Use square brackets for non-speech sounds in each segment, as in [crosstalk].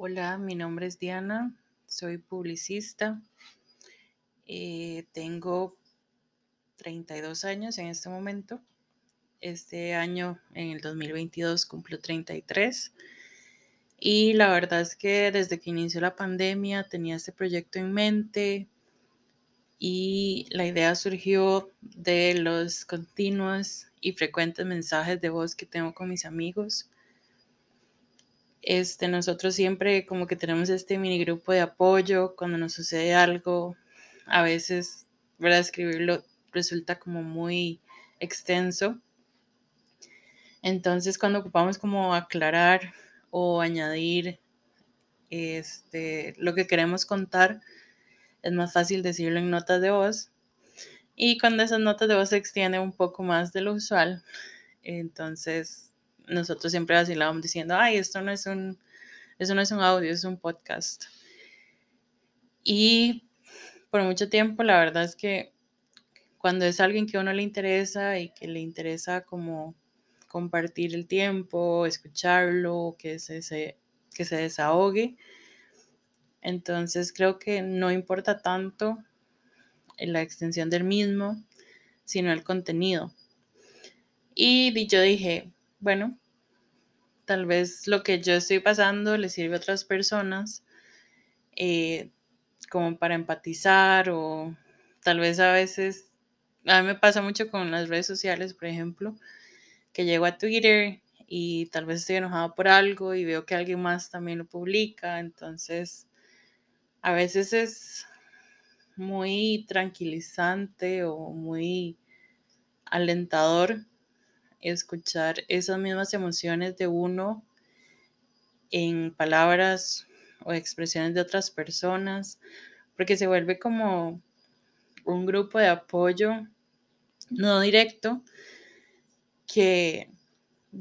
Hola, mi nombre es Diana, soy publicista, eh, tengo 32 años en este momento. Este año, en el 2022, cumplo 33. Y la verdad es que desde que inició la pandemia tenía este proyecto en mente y la idea surgió de los continuos y frecuentes mensajes de voz que tengo con mis amigos este, nosotros siempre como que tenemos este mini grupo de apoyo cuando nos sucede algo. A veces, ¿verdad? Escribirlo resulta como muy extenso. Entonces, cuando ocupamos como aclarar o añadir este, lo que queremos contar, es más fácil decirlo en notas de voz. Y cuando esas notas de voz se extienden un poco más de lo usual, entonces nosotros siempre vacilábamos diciendo, ay, esto no es un, eso no es un audio, es un podcast. Y por mucho tiempo, la verdad es que cuando es alguien que a uno le interesa y que le interesa como compartir el tiempo, escucharlo, que se, que se desahogue, entonces creo que no importa tanto la extensión del mismo, sino el contenido. Y yo dije, bueno, tal vez lo que yo estoy pasando le sirve a otras personas eh, como para empatizar o tal vez a veces, a mí me pasa mucho con las redes sociales, por ejemplo, que llego a Twitter y tal vez estoy enojado por algo y veo que alguien más también lo publica, entonces a veces es muy tranquilizante o muy alentador escuchar esas mismas emociones de uno en palabras o expresiones de otras personas, porque se vuelve como un grupo de apoyo no directo que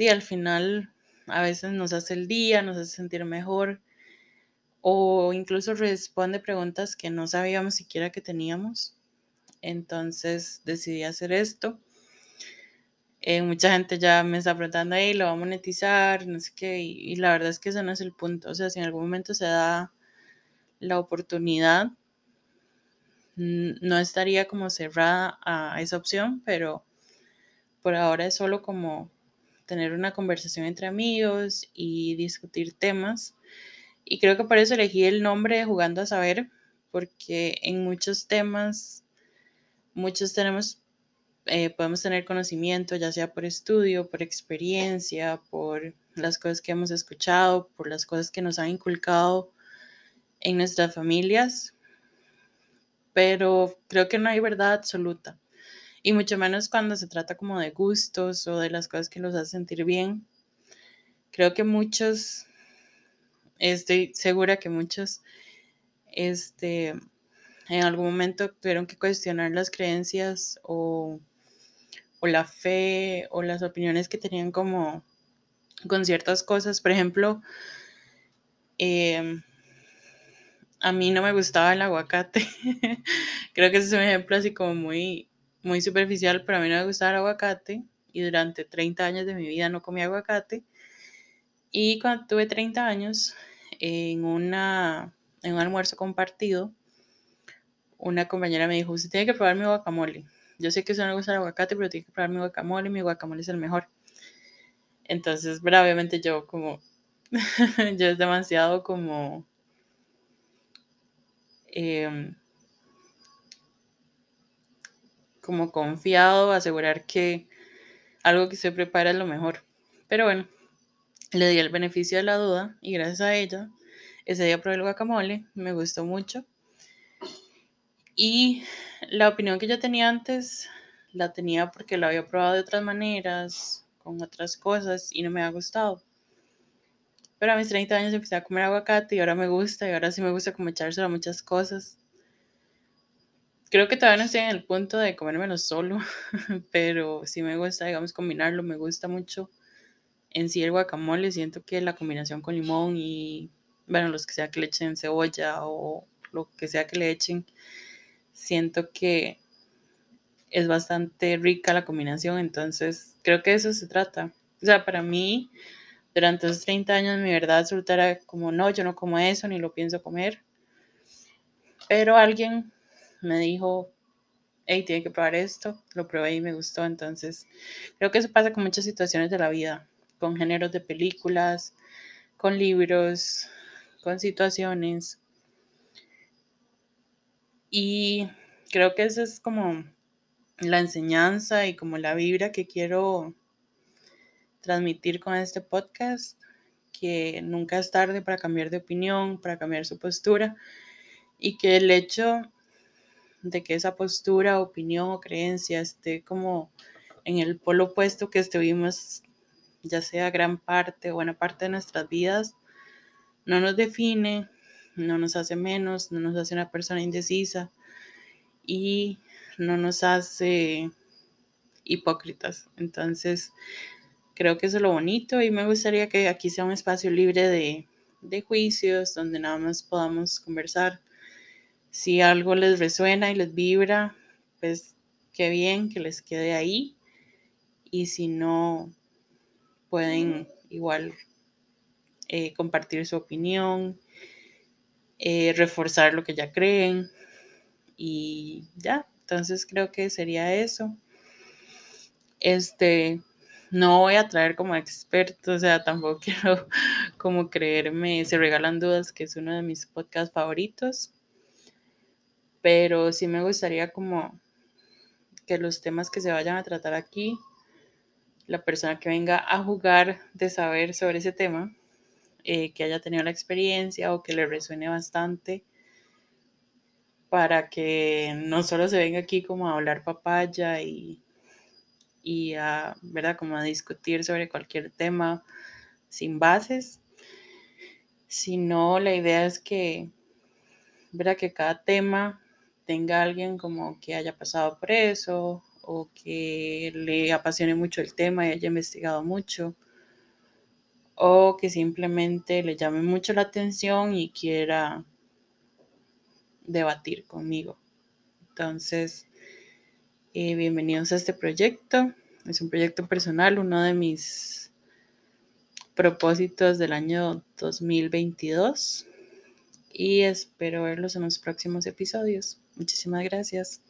al final a veces nos hace el día, nos hace sentir mejor o incluso responde preguntas que no sabíamos siquiera que teníamos. Entonces decidí hacer esto eh, mucha gente ya me está preguntando, ahí lo va a monetizar, no sé qué, y, la verdad es que ese no es el punto. O sea, si en algún momento se da la oportunidad, no estaría como cerrada a esa opción, pero por ahora es solo como tener una conversación entre amigos y discutir temas. Y creo que por eso elegí el nombre de Jugando a Saber, porque en muchos temas, muchos tenemos eh, podemos tener conocimiento, ya sea por estudio, por experiencia, por las cosas que hemos escuchado, por las cosas que nos han inculcado en nuestras familias, pero creo que no hay verdad absoluta, y mucho menos cuando se trata como de gustos o de las cosas que los hacen sentir bien. Creo que muchos, estoy segura que muchos, este, en algún momento tuvieron que cuestionar las creencias o o la fe o las opiniones que tenían como con ciertas cosas. Por ejemplo, em, a mí no me gustaba el aguacate. [laughs] Creo que ese es un ejemplo así como muy, muy superficial, pero a mí no me gustaba el aguacate y durante 30 años de mi vida no comí aguacate. Y cuando tuve 30 años, en, una, en un almuerzo compartido, una compañera me dijo, usted tiene que probar mi guacamole yo sé que eso no le gusta el aguacate, pero tengo que probar mi guacamole, mi guacamole es el mejor. Entonces, pero obviamente yo como, [laughs] yo es demasiado como, em, como confiado, asegurar que algo que se prepara es lo mejor. Pero bueno, le di el beneficio de la duda y gracias a ella, ese día probé el guacamole, me gustó mucho. Y la opinión que yo tenía antes la tenía porque la había probado de otras maneras, con otras cosas y no me ha gustado. Pero a mis 30 años empecé a comer aguacate y ahora me gusta y ahora sí me gusta como echárselo a muchas cosas. Creo que todavía no estoy en el punto de comérmelo solo, [laughs] pero sí me gusta, digamos, combinarlo. Me gusta mucho en sí el guacamole. Siento que la combinación con limón y, bueno, los que sea que le echen cebolla o lo que sea que le echen, siento que es bastante rica la combinación, entonces creo que eso se trata. O sea, para mí, durante esos 30 años mi verdad absoluta era como, no, yo no como eso, ni lo pienso comer. Pero alguien me dijo, hey, tiene que probar esto, lo probé y me gustó. Entonces, creo que eso pasa con muchas situaciones de la vida, con géneros de películas, con libros, con situaciones. Y creo que esa es como la enseñanza y como la vibra que quiero transmitir con este podcast, que nunca es tarde para cambiar de opinión, para cambiar su postura y que el hecho de que esa postura, opinión o creencia esté como en el polo opuesto que estuvimos, ya sea gran parte o buena parte de nuestras vidas, no nos define, no nos hace menos, no nos hace una persona indecisa y no nos hace hipócritas. Entonces, creo que eso es lo bonito y me gustaría que aquí sea un espacio libre de, de juicios, donde nada más podamos conversar. Si algo les resuena y les vibra, pues qué bien que les quede ahí. Y si no, pueden igual eh, compartir su opinión, eh, reforzar lo que ya creen y ya. Entonces creo que sería eso. Este, no voy a traer como experto, o sea, tampoco [laughs] quiero como creerme, se regalan dudas, que es uno de mis podcasts favoritos, pero sí me gustaría como que los temas que se vayan a tratar aquí, la persona que venga a jugar de saber sobre ese tema, eh, que haya tenido la experiencia o que le resuene bastante, para que no solo se venga aquí como a hablar papaya y, y a, ¿verdad? Como a discutir sobre cualquier tema sin bases, sino la idea es que, ¿verdad? Que cada tema tenga alguien como que haya pasado por eso o que le apasione mucho el tema y haya investigado mucho o que simplemente le llame mucho la atención y quiera debatir conmigo. Entonces, eh, bienvenidos a este proyecto. Es un proyecto personal, uno de mis propósitos del año 2022 y espero verlos en los próximos episodios. Muchísimas gracias.